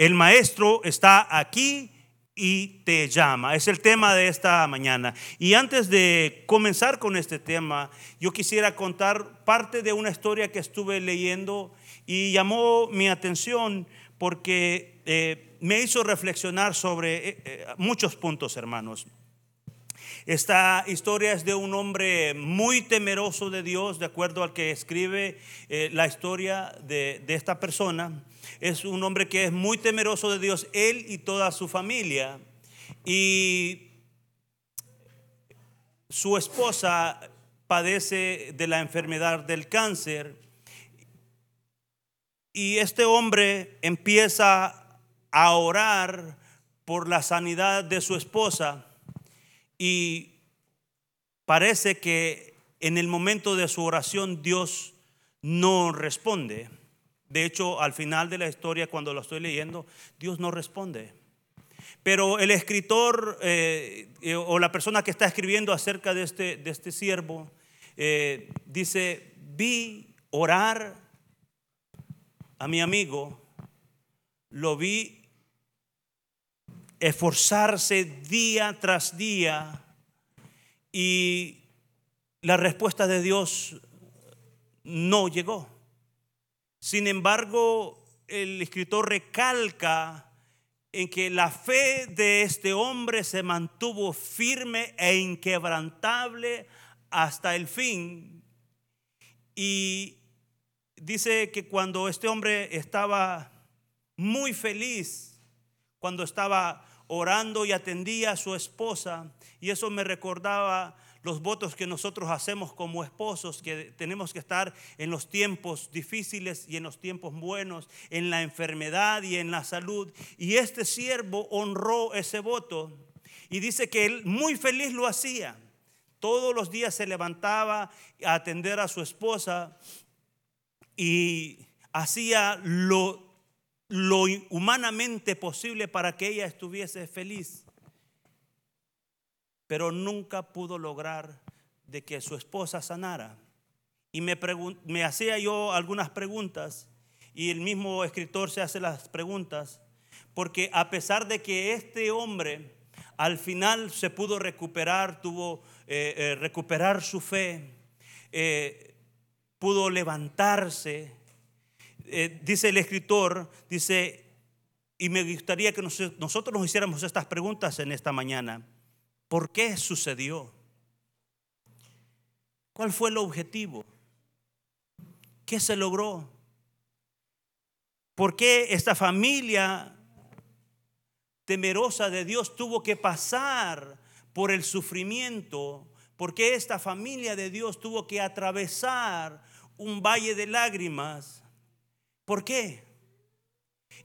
El maestro está aquí y te llama. Es el tema de esta mañana. Y antes de comenzar con este tema, yo quisiera contar parte de una historia que estuve leyendo y llamó mi atención porque eh, me hizo reflexionar sobre eh, eh, muchos puntos, hermanos. Esta historia es de un hombre muy temeroso de Dios, de acuerdo al que escribe la historia de, de esta persona es un hombre que es muy temeroso de Dios, él y toda su familia. Y su esposa padece de la enfermedad del cáncer. Y este hombre empieza a orar por la sanidad de su esposa y parece que en el momento de su oración Dios no responde. De hecho, al final de la historia, cuando lo estoy leyendo, Dios no responde. Pero el escritor eh, eh, o la persona que está escribiendo acerca de este, de este siervo eh, dice, vi orar a mi amigo, lo vi esforzarse día tras día y la respuesta de Dios no llegó. Sin embargo, el escritor recalca en que la fe de este hombre se mantuvo firme e inquebrantable hasta el fin. Y dice que cuando este hombre estaba muy feliz, cuando estaba orando y atendía a su esposa, y eso me recordaba los votos que nosotros hacemos como esposos, que tenemos que estar en los tiempos difíciles y en los tiempos buenos, en la enfermedad y en la salud. Y este siervo honró ese voto y dice que él muy feliz lo hacía. Todos los días se levantaba a atender a su esposa y hacía lo, lo humanamente posible para que ella estuviese feliz pero nunca pudo lograr de que su esposa sanara. Y me, me hacía yo algunas preguntas y el mismo escritor se hace las preguntas, porque a pesar de que este hombre al final se pudo recuperar, tuvo eh, eh, recuperar su fe, eh, pudo levantarse, dice el escritor, dice, y me gustaría que nosotros nos hiciéramos estas preguntas en esta mañana. ¿Por qué sucedió? ¿Cuál fue el objetivo? ¿Qué se logró? ¿Por qué esta familia temerosa de Dios tuvo que pasar por el sufrimiento? ¿Por qué esta familia de Dios tuvo que atravesar un valle de lágrimas? ¿Por qué?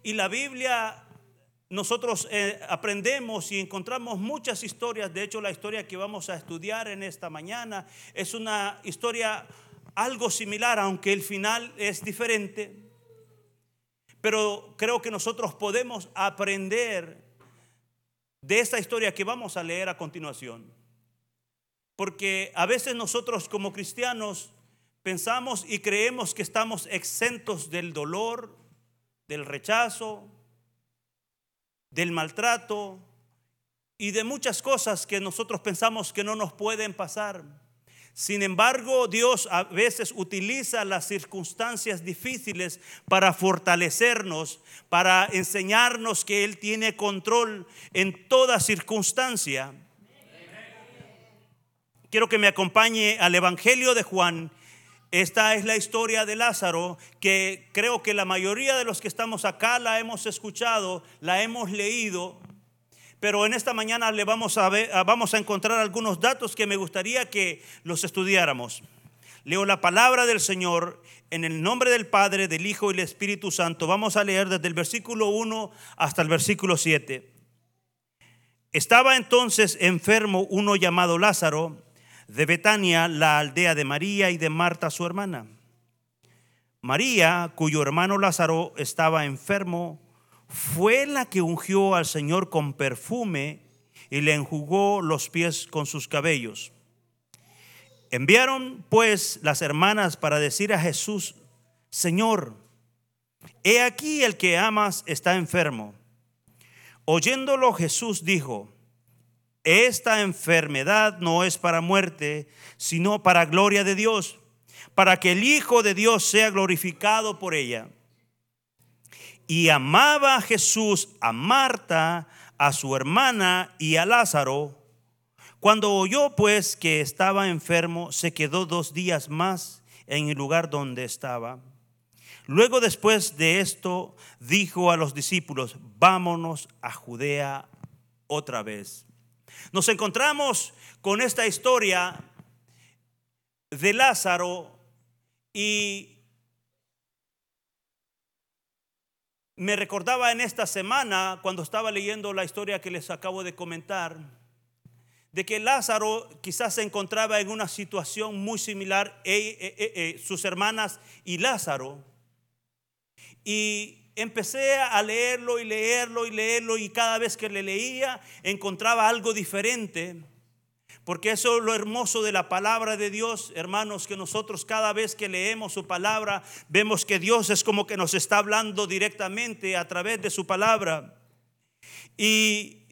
Y la Biblia nosotros eh, aprendemos y encontramos muchas historias. De hecho, la historia que vamos a estudiar en esta mañana es una historia algo similar, aunque el final es diferente. Pero creo que nosotros podemos aprender de esta historia que vamos a leer a continuación. Porque a veces nosotros como cristianos pensamos y creemos que estamos exentos del dolor, del rechazo, del maltrato y de muchas cosas que nosotros pensamos que no nos pueden pasar. Sin embargo, Dios a veces utiliza las circunstancias difíciles para fortalecernos, para enseñarnos que Él tiene control en toda circunstancia. Quiero que me acompañe al Evangelio de Juan esta es la historia de Lázaro que creo que la mayoría de los que estamos acá la hemos escuchado, la hemos leído, pero en esta mañana le vamos a, ver, vamos a encontrar algunos datos que me gustaría que los estudiáramos. Leo la palabra del Señor en el nombre del Padre, del Hijo y del Espíritu Santo. Vamos a leer desde el versículo 1 hasta el versículo 7. Estaba entonces enfermo uno llamado Lázaro de Betania, la aldea de María y de Marta, su hermana. María, cuyo hermano Lázaro estaba enfermo, fue la que ungió al Señor con perfume y le enjugó los pies con sus cabellos. Enviaron pues las hermanas para decir a Jesús, Señor, he aquí el que amas está enfermo. Oyéndolo Jesús dijo, esta enfermedad no es para muerte, sino para gloria de Dios, para que el Hijo de Dios sea glorificado por ella. Y amaba a Jesús a Marta, a su hermana y a Lázaro. Cuando oyó pues que estaba enfermo, se quedó dos días más en el lugar donde estaba. Luego después de esto dijo a los discípulos, vámonos a Judea otra vez. Nos encontramos con esta historia de Lázaro y me recordaba en esta semana cuando estaba leyendo la historia que les acabo de comentar de que Lázaro quizás se encontraba en una situación muy similar, eh, eh, eh, sus hermanas y Lázaro. Y empecé a leerlo y leerlo y leerlo y cada vez que le leía encontraba algo diferente. Porque eso es lo hermoso de la palabra de Dios, hermanos, que nosotros cada vez que leemos su palabra vemos que Dios es como que nos está hablando directamente a través de su palabra. Y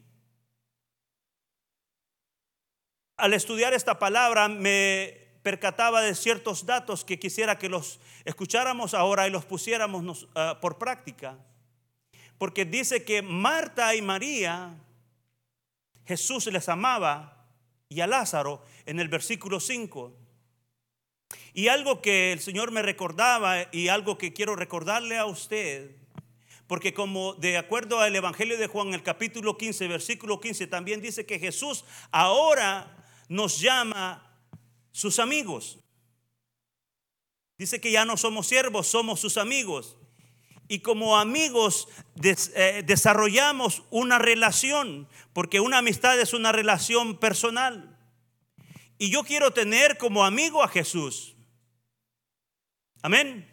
al estudiar esta palabra me percataba de ciertos datos que quisiera que los escucháramos ahora y los pusiéramos ah, por práctica. Porque dice que Marta y María, Jesús les amaba y a Lázaro en el versículo 5. Y algo que el Señor me recordaba y algo que quiero recordarle a usted, porque como de acuerdo al Evangelio de Juan, el capítulo 15, versículo 15, también dice que Jesús ahora nos llama sus amigos. Dice que ya no somos siervos, somos sus amigos. Y como amigos eh, desarrollamos una relación, porque una amistad es una relación personal. Y yo quiero tener como amigo a Jesús. Amén.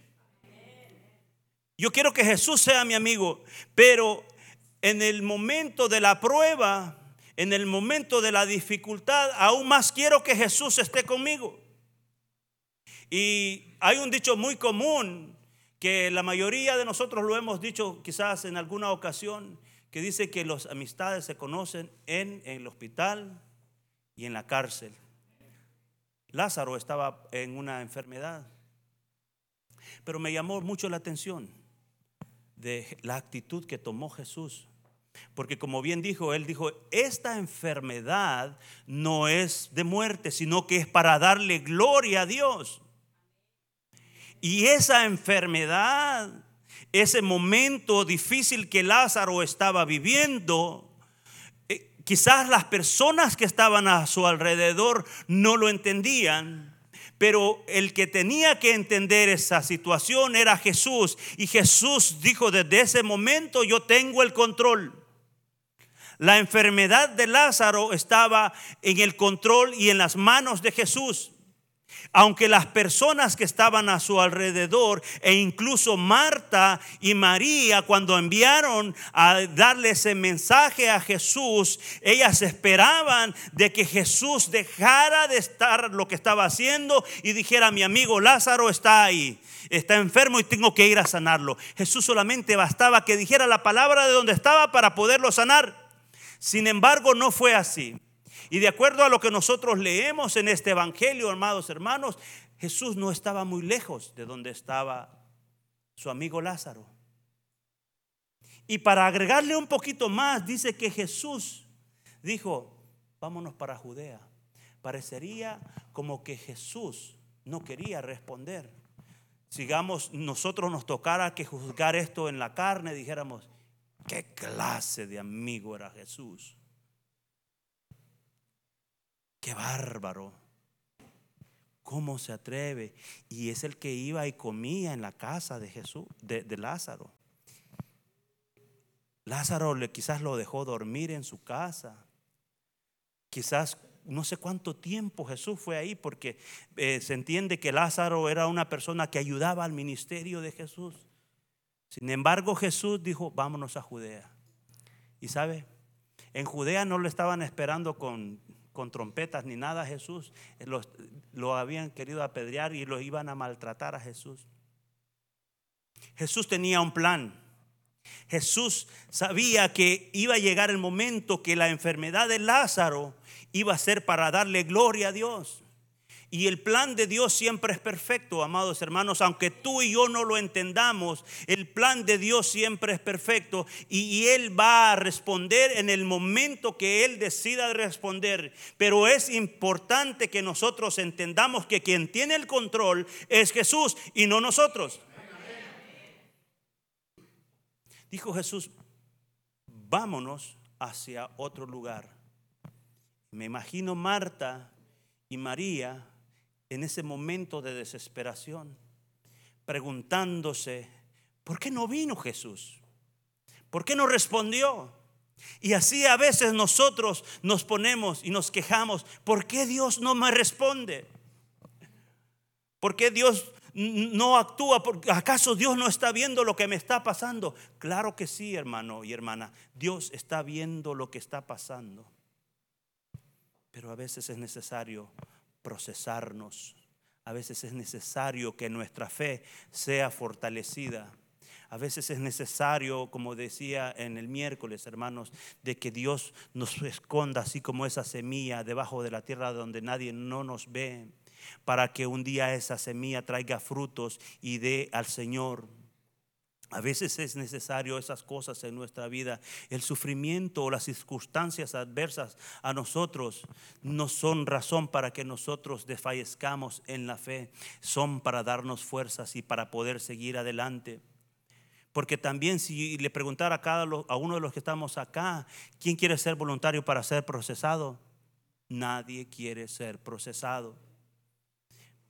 Yo quiero que Jesús sea mi amigo, pero en el momento de la prueba, en el momento de la dificultad, aún más quiero que Jesús esté conmigo. Y hay un dicho muy común que la mayoría de nosotros lo hemos dicho quizás en alguna ocasión, que dice que las amistades se conocen en, el hospital y en la cárcel. Lázaro estaba en una enfermedad, pero me llamó mucho la atención de la actitud que tomó Jesús porque como bien dijo, él dijo, esta enfermedad no es de muerte, sino que es para darle gloria a Dios. Y esa enfermedad, ese momento difícil que Lázaro estaba viviendo, eh, quizás las personas que estaban a su alrededor no lo entendían. Pero el que tenía que entender esa situación era Jesús. Y Jesús dijo, desde ese momento yo tengo el control. La enfermedad de Lázaro estaba en el control y en las manos de Jesús. Aunque las personas que estaban a su alrededor e incluso Marta y María cuando enviaron a darle ese mensaje a Jesús, ellas esperaban de que Jesús dejara de estar lo que estaba haciendo y dijera, mi amigo Lázaro está ahí, está enfermo y tengo que ir a sanarlo. Jesús solamente bastaba que dijera la palabra de donde estaba para poderlo sanar. Sin embargo, no fue así. Y de acuerdo a lo que nosotros leemos en este Evangelio, hermanos, hermanos, Jesús no estaba muy lejos de donde estaba su amigo Lázaro. Y para agregarle un poquito más, dice que Jesús dijo, vámonos para Judea. Parecería como que Jesús no quería responder. Sigamos, nosotros nos tocara que juzgar esto en la carne, dijéramos, ¿Qué clase de amigo era Jesús? Qué bárbaro. ¿Cómo se atreve? Y es el que iba y comía en la casa de Jesús, de, Lázaro. Lázaro quizás lo dejó dormir en su casa. Quizás no sé cuánto tiempo Jesús fue ahí, porque eh, se entiende que Lázaro era una persona que ayudaba al ministerio de Jesús. Sin embargo, Jesús dijo, vámonos a Judea. Y sabe, en Judea no lo estaban esperando con, trompetas ni nada a Jesús. lo habían querido apedrear y lo iban a maltratar a Jesús. Jesús tenía un plan. Jesús sabía que iba a llegar el momento que la enfermedad de Lázaro iba a ser para darle gloria a Dios. Y el plan de Dios siempre es perfecto, amados hermanos, aunque tú y yo no lo entendamos, el plan de Dios siempre es perfecto y, Él va a responder en el momento que Él decida responder. Pero es importante que nosotros entendamos que quien tiene el control es Jesús y no nosotros. Dijo Jesús, vámonos hacia otro lugar. Me imagino Marta y María en ese momento de desesperación, preguntándose, ¿por qué no vino Jesús? ¿Por qué no respondió? Y así a veces nosotros nos ponemos y nos quejamos, ¿por qué Dios no me responde? ¿Por qué Dios no actúa? ¿Acaso Dios no está viendo lo que me está pasando? Claro que sí, hermano y hermana. Dios está viendo lo que está pasando. Pero a veces es necesario procesarnos. A veces es necesario que nuestra fe sea fortalecida. A veces es necesario, como decía en el miércoles, hermanos, de que Dios nos esconda así como esa semilla debajo de la tierra donde nadie no nos ve, para que un día esa semilla traiga frutos y dé al Señor. A veces es necesario esas cosas en nuestra vida. El sufrimiento o las circunstancias adversas a nosotros no son razón para que nosotros desfallezcamos en la fe. Son para darnos fuerzas y para poder seguir adelante. Porque también si le preguntara a, cada, a uno de los que estamos acá, ¿quién quiere ser voluntario para ser procesado? Nadie quiere ser procesado.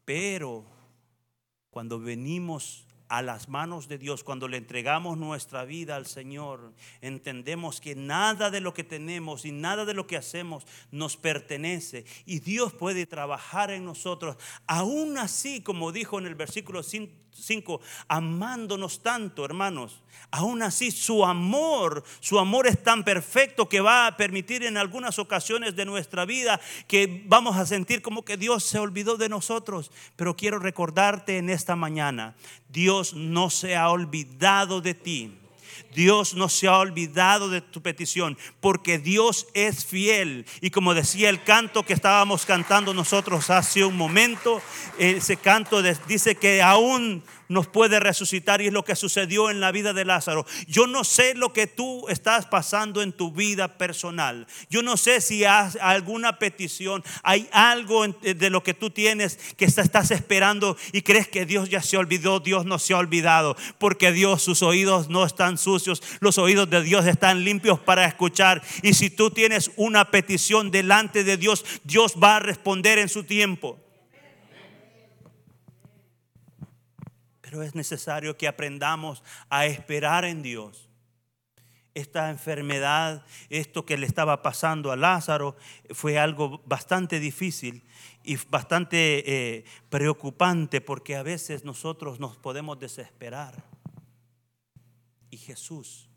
Pero cuando venimos a las manos de Dios, cuando le entregamos nuestra vida al Señor, entendemos que nada de lo que tenemos y nada de lo que hacemos nos pertenece. Y Dios puede trabajar en nosotros, aún así, como dijo en el versículo 5 5, amándonos tanto, hermanos. Aún así, su amor, su amor es tan perfecto que va a permitir en algunas ocasiones de nuestra vida que vamos a sentir como que Dios se olvidó de nosotros. Pero quiero recordarte en esta mañana, Dios no se ha olvidado de ti. Dios no se ha olvidado de tu petición, porque Dios es fiel. Y como decía el canto que estábamos cantando nosotros hace un momento, ese canto dice que aún nos puede resucitar y es lo que sucedió en la vida de Lázaro. Yo no sé lo que tú estás pasando en tu vida personal. Yo no sé si hay alguna petición, hay algo de lo que tú tienes que estás esperando y crees que Dios ya se olvidó. Dios no se ha olvidado porque Dios, sus oídos no están sucios, los oídos de Dios están limpios para escuchar. Y si tú tienes una petición delante de Dios, Dios va a responder en su tiempo. Pero es necesario que aprendamos a esperar en Dios. Esta enfermedad, esto que le estaba pasando a Lázaro, fue algo bastante difícil y bastante eh, preocupante porque a veces nosotros nos podemos desesperar. Y Jesús,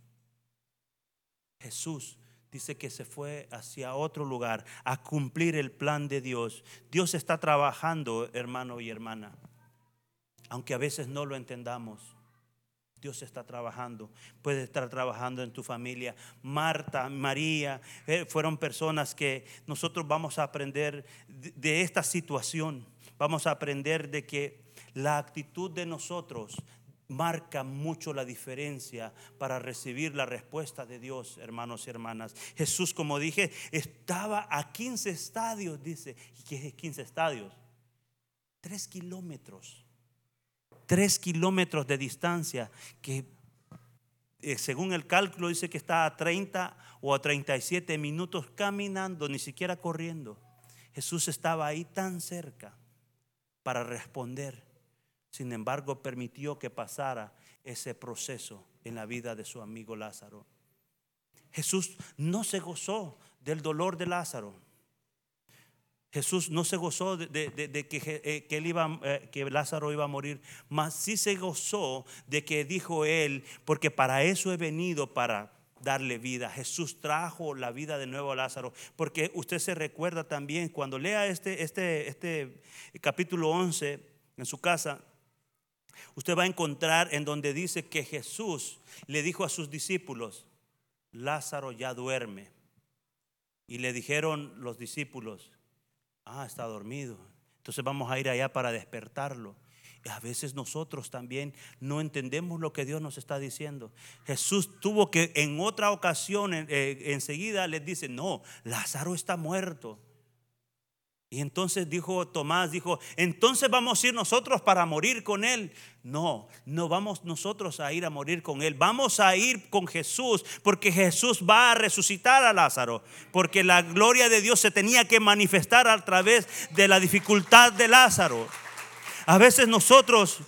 Jesús dice que se fue hacia otro lugar a cumplir el plan de Dios. Dios está trabajando, hermano y hermana aunque a veces no lo entendamos. Dios está trabajando, puede estar trabajando en tu familia. Marta, María, eh, fueron personas que nosotros vamos a aprender de, esta situación. Vamos a aprender de que la actitud de nosotros marca mucho la diferencia para recibir la respuesta de Dios, hermanos y hermanas. Jesús, como dije, estaba a 15 estadios, dice. ¿Y qué es 15 estadios? Tres kilómetros tres kilómetros de distancia, que eh, según el cálculo dice que está a 30 o a 37 minutos caminando, ni siquiera corriendo. Jesús estaba ahí tan cerca para responder. Sin embargo, permitió que pasara ese proceso en la vida de su amigo Lázaro. Jesús no se gozó del dolor de Lázaro. Jesús no se gozó de, que, Lázaro iba a morir, mas sí se gozó de que dijo él, porque para eso he venido, para darle vida. Jesús trajo la vida de nuevo a Lázaro, porque usted se recuerda también, cuando lea este, este, este capítulo 11 en su casa, usted va a encontrar en donde dice que Jesús le dijo a sus discípulos, Lázaro ya duerme. Y le dijeron los discípulos, ah, está dormido. Entonces vamos a ir allá para despertarlo. Y a veces nosotros también no entendemos lo que Dios nos está diciendo. Jesús tuvo que en otra ocasión eh, enseguida les dice, no, Lázaro está muerto. Y entonces dijo Tomás, dijo, entonces vamos a ir nosotros para morir con él. No, no vamos nosotros a ir a morir con él. Vamos a ir con Jesús porque Jesús va a resucitar a Lázaro. Porque la gloria de Dios se tenía que manifestar a través de la dificultad de Lázaro. A veces nosotros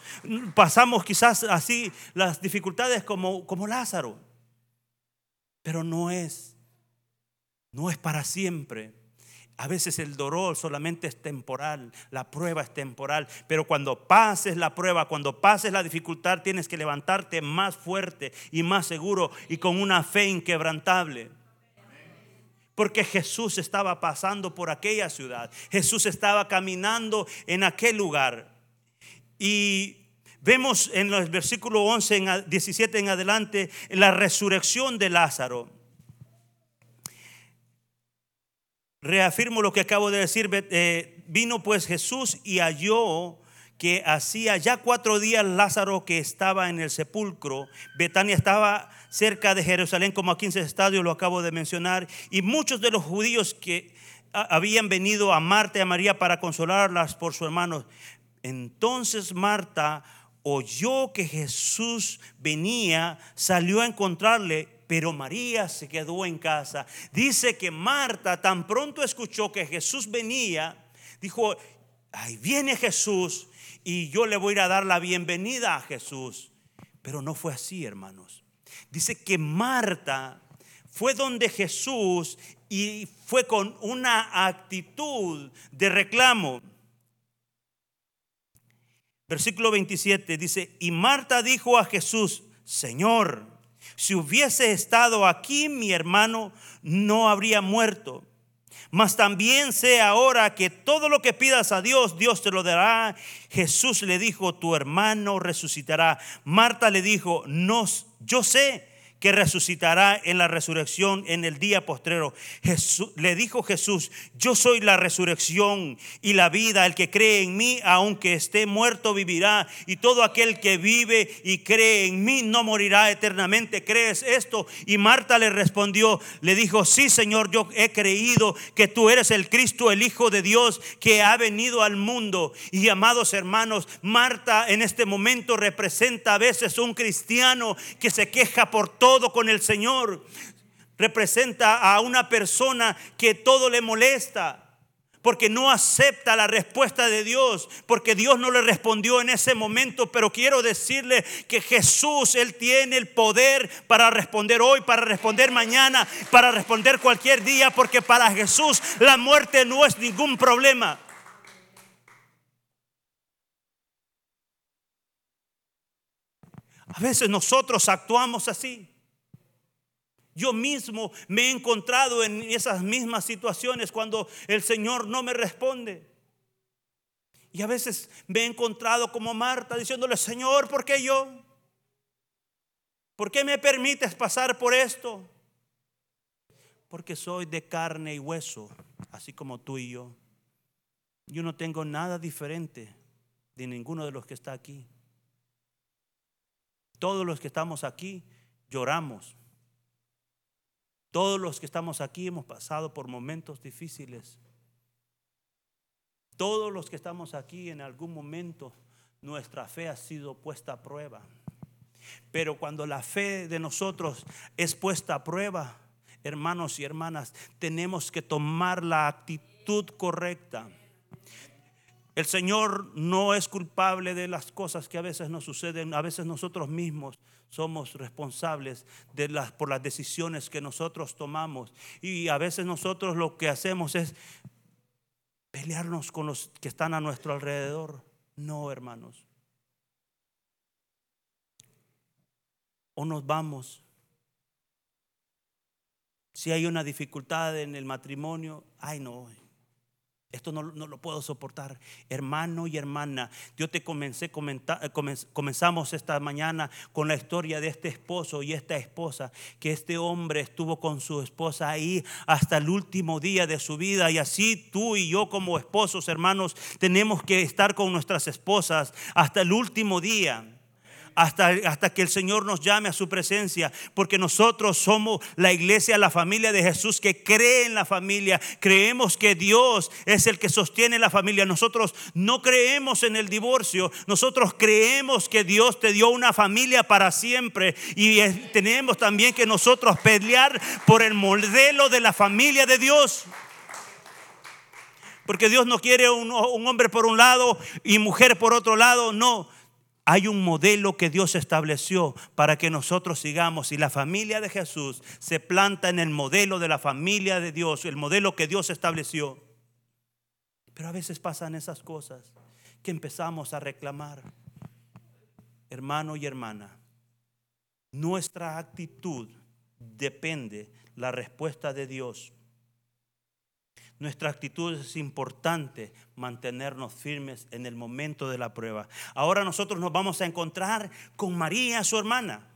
pasamos quizás así las dificultades como, como Lázaro. Pero no es, no es para siempre. A veces el dolor solamente es temporal, la prueba es temporal, pero cuando pases la prueba, cuando pases la dificultad, tienes que levantarte más fuerte y más seguro y con una fe inquebrantable. Porque Jesús estaba pasando por aquella ciudad, Jesús estaba caminando en aquel lugar. Y vemos en el versículo 11, en 17 en adelante, la resurrección de Lázaro. Reafirmo lo que acabo de decir. Eh, vino pues Jesús y halló que hacía ya cuatro días Lázaro que estaba en el sepulcro. Betania estaba cerca de Jerusalén, como a 15 estadios, lo acabo de mencionar. Y muchos de los judíos que habían venido a Marta y a María para consolarlas por su hermano. Entonces Marta oyó que Jesús venía, salió a encontrarle pero María se quedó en casa. Dice que Marta tan pronto escuchó que Jesús venía, dijo, ahí viene Jesús y yo le voy a a dar la bienvenida a Jesús. Pero no fue así, hermanos. Dice que Marta fue donde Jesús y fue con una actitud de reclamo. Versículo 27 dice, y Marta dijo a Jesús, Señor, si hubiese estado aquí mi hermano, no habría muerto. Mas también sé ahora que todo lo que pidas a Dios, Dios te lo dará. Jesús le dijo, tu hermano resucitará. Marta le dijo, no, yo sé que resucitará en la resurrección en el día postrero. Jesús, le dijo Jesús, yo soy la resurrección y la vida, el que cree en mí, aunque esté muerto, vivirá, y todo aquel que vive y cree en mí no morirá eternamente. ¿Crees esto? Y Marta le respondió, le dijo, sí Señor, yo he creído que tú eres el Cristo, el Hijo de Dios, que ha venido al mundo. Y amados hermanos, Marta en este momento representa a veces un cristiano que se queja por todo todo con el Señor. Representa a una persona que todo le molesta porque no acepta la respuesta de Dios, porque Dios no le respondió en ese momento, pero quiero decirle que Jesús, Él tiene el poder para responder hoy, para responder mañana, para responder cualquier día, porque para Jesús la muerte no es ningún problema. A veces nosotros actuamos así. Yo mismo me he encontrado en esas mismas situaciones cuando el Señor no me responde. Y a veces me he encontrado como Marta diciéndole, Señor, ¿por qué yo? ¿Por qué me permites pasar por esto? Porque soy de carne y hueso, así como tú y yo. Yo no tengo nada diferente de ninguno de los que está aquí. Todos los que estamos aquí lloramos, todos los que estamos aquí hemos pasado por momentos difíciles. Todos los que estamos aquí en algún momento nuestra fe ha sido puesta a prueba. Pero cuando la fe de nosotros es puesta a prueba, hermanos y hermanas, tenemos que tomar la actitud correcta. El Señor no es culpable de las cosas que a veces nos suceden, a veces nosotros mismos somos responsables por las decisiones que nosotros tomamos. Y a veces nosotros lo que hacemos es pelearnos con los que están a nuestro alrededor. No, hermanos. O nos vamos. Si hay una dificultad en el matrimonio, ay no, Esto no, lo puedo soportar. Hermano y hermana, yo te comencé, comentar, comenzamos esta mañana con la historia de este esposo y esta esposa, que este hombre estuvo con su esposa ahí hasta el último día de su vida. Y así tú y yo como esposos, hermanos, tenemos que estar con nuestras esposas hasta el último día hasta, hasta que el Señor nos llame a su presencia, porque nosotros somos la iglesia, la familia de Jesús que cree en la familia, creemos que Dios es el que sostiene la familia, nosotros no creemos en el divorcio, nosotros creemos que Dios te dio una familia para siempre. Y tenemos también que nosotros pelear por el modelo de la familia de Dios. Porque Dios no quiere un, un, hombre por un lado y mujer por otro lado. No, hay un modelo que Dios estableció para que nosotros sigamos y la familia de Jesús se planta en el modelo de la familia de Dios, el modelo que Dios estableció. Pero a veces pasan esas cosas que empezamos a reclamar. Hermano y hermana, nuestra actitud depende la respuesta de Dios nuestra actitud es importante mantenernos firmes en el momento de la prueba. Ahora nosotros nos vamos a encontrar con María, su hermana.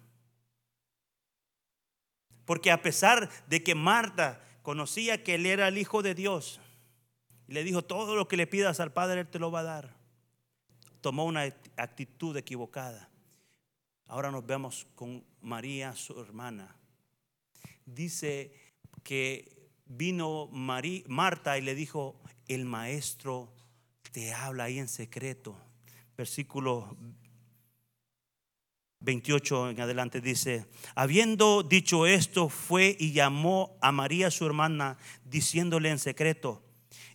Porque a pesar de que Marta conocía que él era el Hijo de Dios, y le dijo, todo lo que le pidas al Padre, Él te lo va a dar, tomó una actitud equivocada. Ahora nos vemos con María, su hermana. Dice que vino Marta y le dijo, el maestro te habla ahí en secreto. Versículo 28 en adelante dice, habiendo dicho esto, fue y llamó a María su hermana, diciéndole en secreto,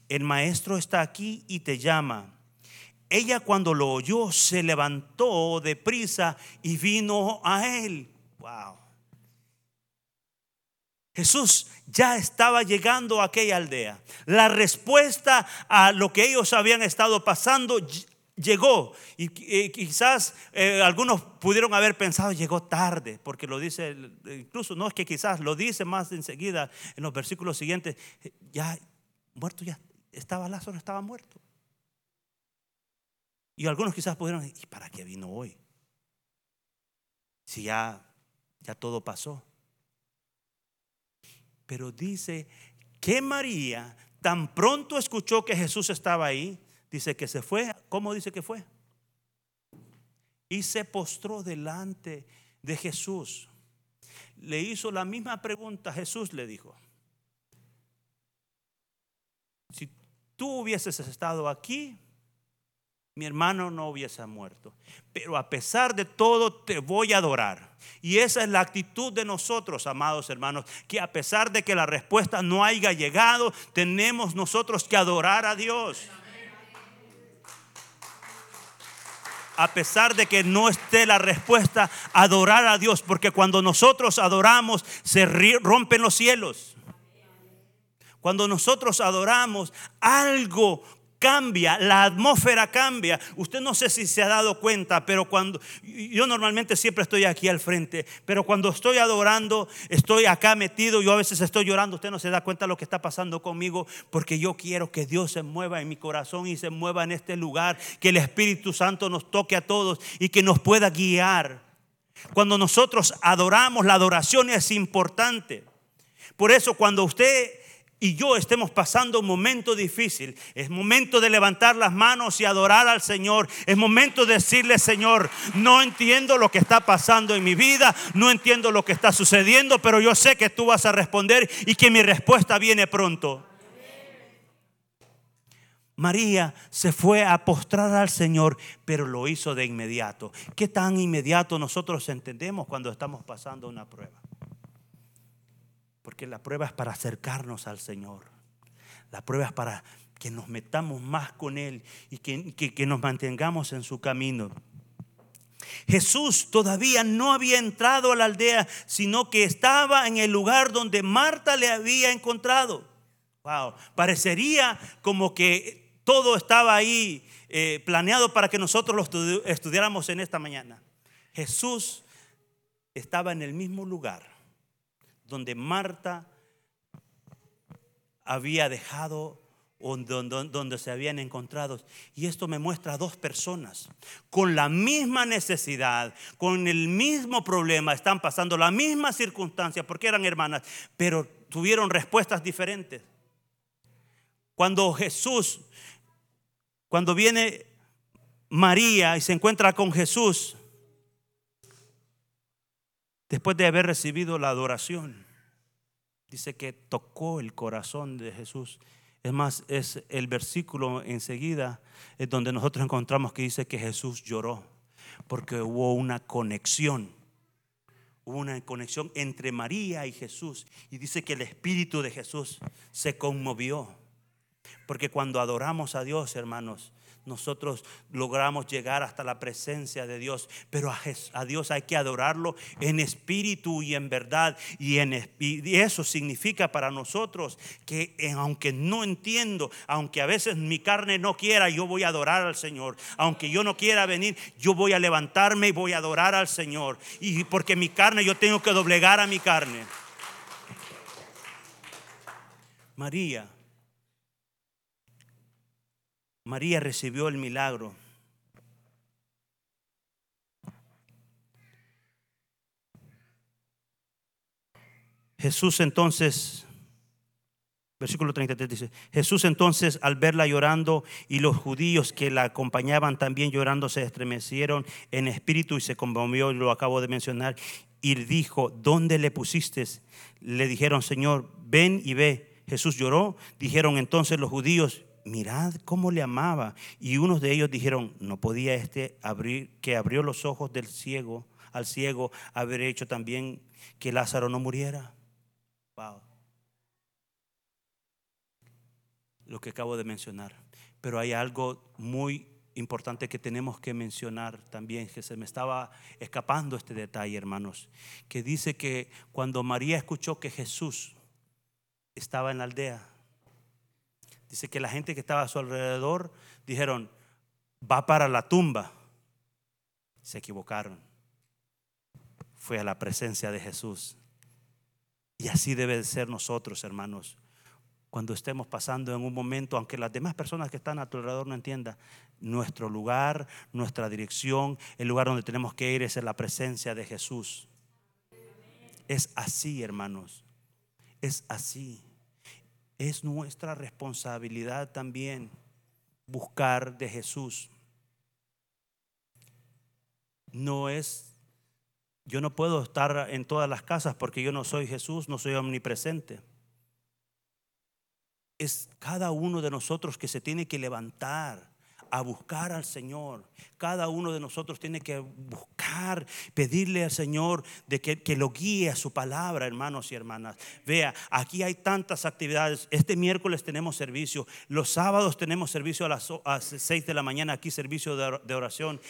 el maestro está aquí y te llama. Ella cuando lo oyó se levantó de prisa y vino a él. Wow. Jesús ya estaba llegando a aquella aldea. La respuesta a lo que ellos habían estado pasando llegó. Y, quizás eh, algunos pudieron haber pensado, llegó tarde, porque lo dice, incluso no es que quizás, lo dice más enseguida en los versículos siguientes, ya muerto, ya estaba Lázaro, estaba muerto. Y algunos quizás pudieron, ¿y para qué vino hoy? Si ya, ya todo pasó. Pero dice que María tan pronto escuchó que Jesús estaba ahí, dice que se fue. ¿Cómo dice que fue? Y se postró delante de Jesús. Le hizo la misma pregunta. Jesús le dijo, si tú hubieses estado aquí, mi hermano no hubiese muerto. Pero a pesar de todo te voy a adorar. Y esa es la actitud de nosotros, amados hermanos, que a pesar de que la respuesta no haya llegado, tenemos nosotros que adorar a Dios. a pesar de que no esté la respuesta, adorar a Dios, porque cuando nosotros adoramos se rompen los cielos. Cuando nosotros adoramos, algo cambia, la atmósfera cambia. Usted no sé si se ha dado cuenta, pero cuando yo normalmente siempre estoy aquí al frente, pero cuando estoy adorando, estoy acá metido, yo a veces estoy llorando, usted no se da cuenta de lo que está pasando conmigo, porque yo quiero que Dios se mueva en mi corazón y se mueva en este lugar, que el Espíritu Santo nos toque a todos y que nos pueda guiar. Cuando nosotros adoramos, la adoración es importante. Por eso cuando usted y yo estemos pasando un momento difícil, es momento de levantar las manos y adorar al Señor. Es momento de decirle, Señor, no entiendo lo que está pasando en mi vida, no entiendo lo que está sucediendo, pero yo sé que tú vas a responder y que mi respuesta viene pronto. María se fue a postrar al Señor, pero lo hizo de inmediato. ¿Qué tan inmediato nosotros entendemos cuando estamos pasando una prueba? Porque la prueba es para acercarnos al Señor. La prueba es para que nos metamos más con Él y que, que, nos mantengamos en su camino. Jesús todavía no había entrado a la aldea, sino que estaba en el lugar donde Marta le había encontrado. Wow, parecería como que todo estaba ahí eh, planeado para que nosotros lo estudiáramos en esta mañana. Jesús estaba en el mismo lugar donde Marta había dejado donde, se habían encontrado. Y esto me muestra a dos personas con la misma necesidad, con el mismo problema, están pasando la misma circunstancia, porque eran hermanas, pero tuvieron respuestas diferentes. Cuando Jesús, cuando viene María y se encuentra con Jesús, después de haber recibido la adoración, dice que tocó el corazón de Jesús es más, es el versículo enseguida es donde nosotros encontramos que dice que Jesús lloró porque hubo una conexión. Hubo una conexión entre María y Jesús. Y dice que el Espíritu de Jesús se conmovió. Porque cuando adoramos a Dios, hermanos, nosotros logramos llegar hasta la presencia de Dios. Pero a, Dios hay que adorarlo en espíritu y en verdad. Y, eso significa para nosotros que eh, aunque no entiendo, aunque a veces mi carne no quiera, yo voy a adorar al Señor. Aunque yo no quiera venir, yo voy a levantarme y voy a adorar al Señor. Y porque mi carne, yo tengo que doblegar a mi carne. María María recibió el milagro. Jesús entonces, versículo 33 dice, Jesús entonces al verla llorando y los judíos que la acompañaban también llorando se estremecieron en espíritu y se conmovió, lo acabo de mencionar, y dijo, ¿dónde le pusiste? Le dijeron, Señor, ven y ve. Jesús lloró. Dijeron entonces los judíos, mirad cómo le amaba. Y unos de ellos dijeron, no podía este abrir, que abrió los ojos del ciego, al ciego, haber hecho también que Lázaro no muriera. Wow. Lo que acabo de mencionar. Pero hay algo muy importante que tenemos que mencionar también, que se me estaba escapando este detalle, hermanos, que dice que cuando María escuchó que Jesús estaba en la aldea, Dice que la gente que estaba a su alrededor dijeron, va para la tumba. Se equivocaron. Fue a la presencia de Jesús. Y así debe de ser nosotros, hermanos. Cuando estemos pasando en un momento, aunque las demás personas que están a tu alrededor no entiendan, nuestro lugar, nuestra dirección, el lugar donde tenemos que ir es en la presencia de Jesús. Es así, hermanos. Es así es nuestra responsabilidad también buscar de Jesús. No es, yo no puedo estar en todas las casas porque yo no soy Jesús, no soy omnipresente. Es cada uno de nosotros que se tiene que levantar a buscar al Señor. Cada uno de nosotros tiene que buscar, pedirle al Señor de que, lo guíe a su palabra, hermanos y hermanas. Vea, aquí hay tantas actividades. Este miércoles tenemos servicio. Los sábados tenemos servicio a las, a 6 de la mañana, aquí servicio de oración.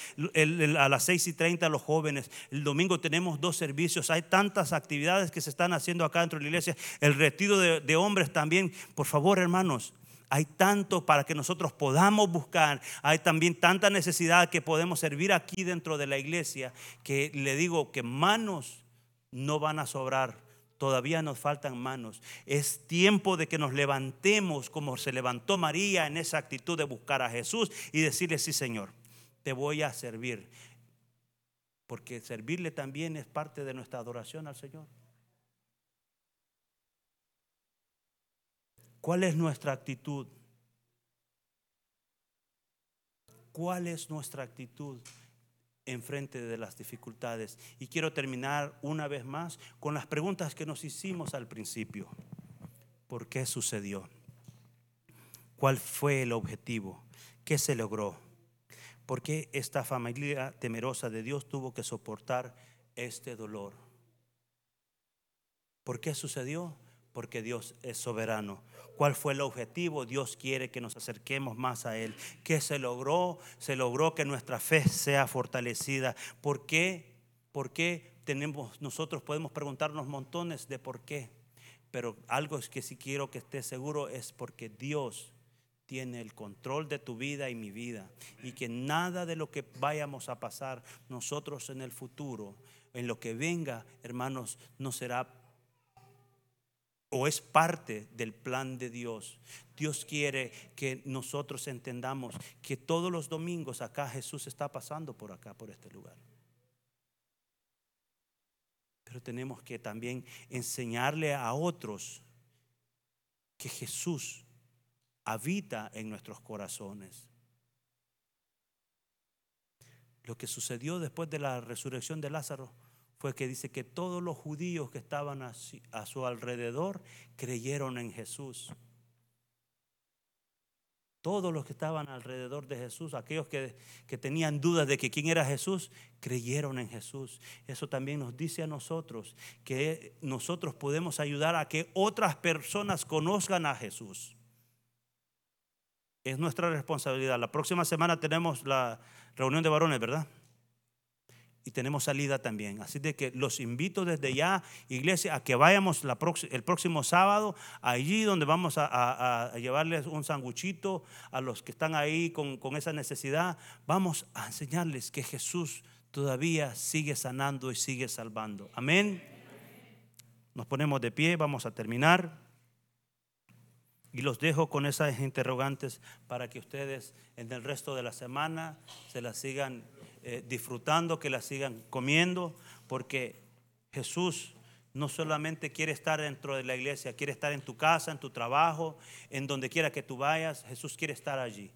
a las 6 y 30 los jóvenes. El domingo tenemos dos servicios. Hay tantas actividades que se están haciendo acá dentro de la iglesia. El retiro de hombres también. Por favor, hermanos, hay tanto para que nosotros podamos buscar. Hay también tanta necesidad que podemos servir aquí dentro de la iglesia que le digo que manos no van a sobrar. Todavía nos faltan manos. Es tiempo de que nos levantemos como se levantó María en esa actitud de buscar a Jesús y decirle, sí Señor, te voy a servir. Porque servirle también es parte de nuestra adoración al Señor. ¿Cuál es nuestra actitud? ¿Cuál es nuestra actitud en frente de las dificultades? Y quiero terminar una vez más con las preguntas que nos hicimos al principio. ¿Por qué sucedió? ¿Cuál fue el objetivo? ¿Qué se logró? ¿Por qué esta familia temerosa de Dios tuvo que soportar este dolor? ¿Por qué sucedió? Porque Dios es soberano. ¿Cuál fue el objetivo? Dios quiere que nos acerquemos más a Él. ¿Qué se logró? Se logró que nuestra fe sea fortalecida. ¿Por qué? ¿Por qué tenemos, nosotros podemos preguntarnos montones de por qué? Pero algo es que sí quiero que esté seguro es porque Dios tiene el control de tu vida y mi vida. Y que nada de lo que vayamos a pasar nosotros en el futuro, en lo que venga, hermanos, no será o es parte del plan de Dios. Dios quiere que nosotros entendamos que todos los domingos acá Jesús está pasando por acá, por este lugar. Pero tenemos que también enseñarle a otros que Jesús habita en nuestros corazones. Lo que sucedió después de la resurrección de Lázaro fue que dice que todos los judíos que estaban a, su alrededor creyeron en Jesús. Todos los que estaban alrededor de Jesús, aquellos que, que, tenían dudas de que quién era Jesús, creyeron en Jesús. Eso también nos dice a nosotros que nosotros podemos ayudar a que otras personas conozcan a Jesús. Es nuestra responsabilidad. La próxima semana tenemos la reunión de varones, ¿verdad? Y tenemos salida también. Así de que los invito desde ya, iglesia, a que vayamos el próximo sábado allí donde vamos a, llevarles un sanguchito a los que están ahí con, con esa necesidad. Vamos a enseñarles que Jesús todavía sigue sanando y sigue salvando. Amén. Nos ponemos de pie, vamos a terminar. Y los dejo con esas interrogantes para que ustedes en el resto de la semana se las sigan eh, disfrutando, que la sigan comiendo, porque Jesús no solamente quiere estar dentro de la iglesia, quiere estar en tu casa, en tu trabajo, en donde quiera que tú vayas, Jesús quiere estar allí.